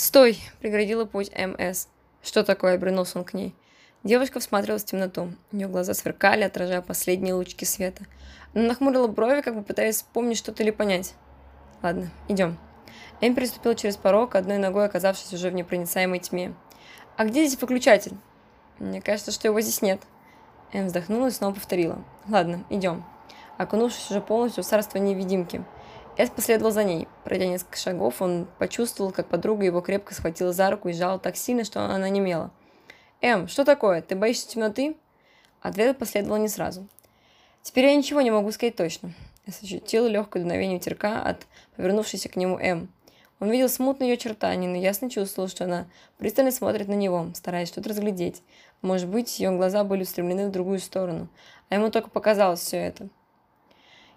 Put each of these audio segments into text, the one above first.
«Стой!» – преградила путь МС. «Что такое?» – обернулся он к ней. Девушка всматривалась в темноту. Ее глаза сверкали, отражая последние лучики света. Она нахмурила брови, как бы пытаясь вспомнить что-то или понять. «Ладно, идем». Эм переступил через порог, одной ногой оказавшись уже в непроницаемой тьме. «А где здесь выключатель?» «Мне кажется, что его здесь нет». Эм вздохнула и снова повторила. «Ладно, идем». Окунувшись уже полностью в царство невидимки – Эс последовал за ней. Пройдя несколько шагов, он почувствовал, как подруга его крепко схватила за руку и сжала так сильно, что она немела. «Эм, что такое? Ты боишься темноты?» Ответ последовал не сразу. «Теперь я ничего не могу сказать точно». Эс ощутил легкое дуновение ветерка от повернувшейся к нему Эм. Он видел смутные ее очертания, но ясно чувствовал, что она пристально смотрит на него, стараясь что-то разглядеть. Может быть, ее глаза были устремлены в другую сторону, а ему только показалось все это.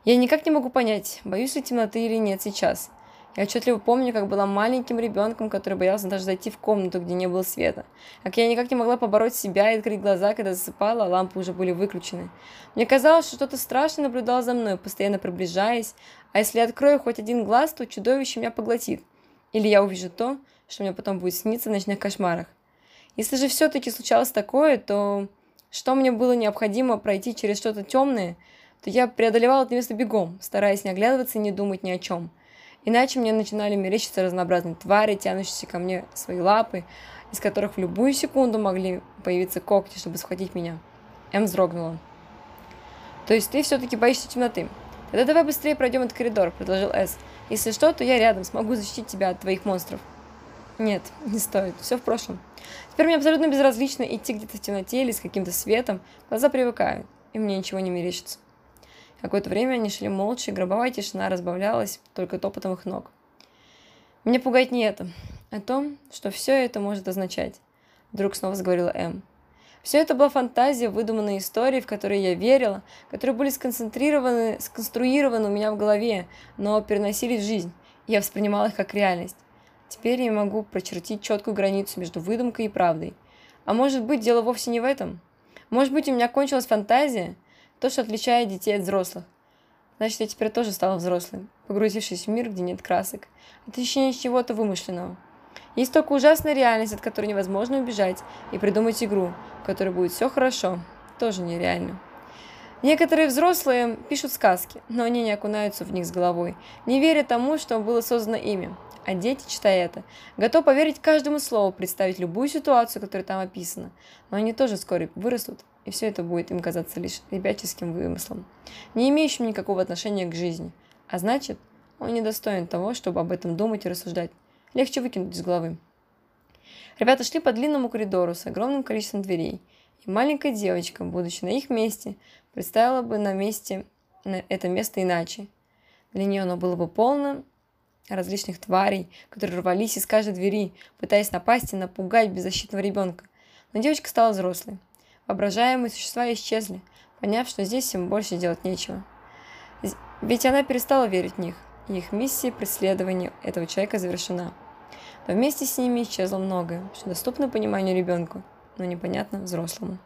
Я никак не могу понять, боюсь ли темноты или нет сейчас. Я отчетливо помню, как была маленьким ребенком, который боялся даже зайти в комнату, где не было света. Как я никак не могла побороть себя и открыть глаза, когда засыпала, а лампы уже были выключены. Мне казалось, что что-то страшное наблюдало за мной, постоянно приближаясь, а если я открою хоть один глаз, то чудовище меня поглотит. Или я увижу то, что мне потом будет сниться в ночных кошмарах. Если же все-таки случалось такое, то что мне было необходимо пройти через что-то темное – то я преодолевала это место бегом, стараясь не оглядываться и не думать ни о чем. Иначе мне начинали мерещиться разнообразные твари, тянущиеся ко мне свои лапы, из которых в любую секунду могли появиться когти, чтобы схватить меня. М вздрогнула. «То есть ты все-таки боишься темноты?» «Тогда давай быстрее пройдем этот коридор», — предложил С. «Если что, то я рядом, смогу защитить тебя от твоих монстров». «Нет, не стоит, все в прошлом. Теперь мне абсолютно безразлично идти где-то в темноте или с каким-то светом, глаза привыкают, и мне ничего не мерещится». Какое-то время они шли молча, гробовая тишина разбавлялась только топотом их ног. «Меня пугает не это, а то, что все это может означать», — вдруг снова заговорила М. Все это была фантазия, выдуманная истории, в которые я верила, которые были сконцентрированы, сконструированы у меня в голове, но переносились в жизнь. Я воспринимала их как реальность. Теперь я могу прочертить четкую границу между выдумкой и правдой. А может быть, дело вовсе не в этом? Может быть, у меня кончилась фантазия, то, что отличает детей от взрослых. Значит, я теперь тоже стала взрослым, погрузившись в мир, где нет красок. Это ощущение чего-то вымышленного. Есть только ужасная реальность, от которой невозможно убежать, и придумать игру, в которой будет все хорошо. Тоже нереально. Некоторые взрослые пишут сказки, но они не окунаются в них с головой, не веря тому, что было создано ими. А дети, читая это, готовы поверить каждому слову, представить любую ситуацию, которая там описана. Но они тоже вскоре вырастут и все это будет им казаться лишь ребяческим вымыслом, не имеющим никакого отношения к жизни. А значит, он недостоин того, чтобы об этом думать и рассуждать. Легче выкинуть из головы. Ребята шли по длинному коридору с огромным количеством дверей, и маленькая девочка, будучи на их месте, представила бы на месте на это место иначе. Для нее оно было бы полно различных тварей, которые рвались из каждой двери, пытаясь напасть и напугать беззащитного ребенка. Но девочка стала взрослой. Воображаемые существа исчезли, поняв, что здесь им больше делать нечего. Ведь она перестала верить в них, и их миссия преследования этого человека завершена. Но вместе с ними исчезло многое, что доступно пониманию ребенку, но непонятно взрослому.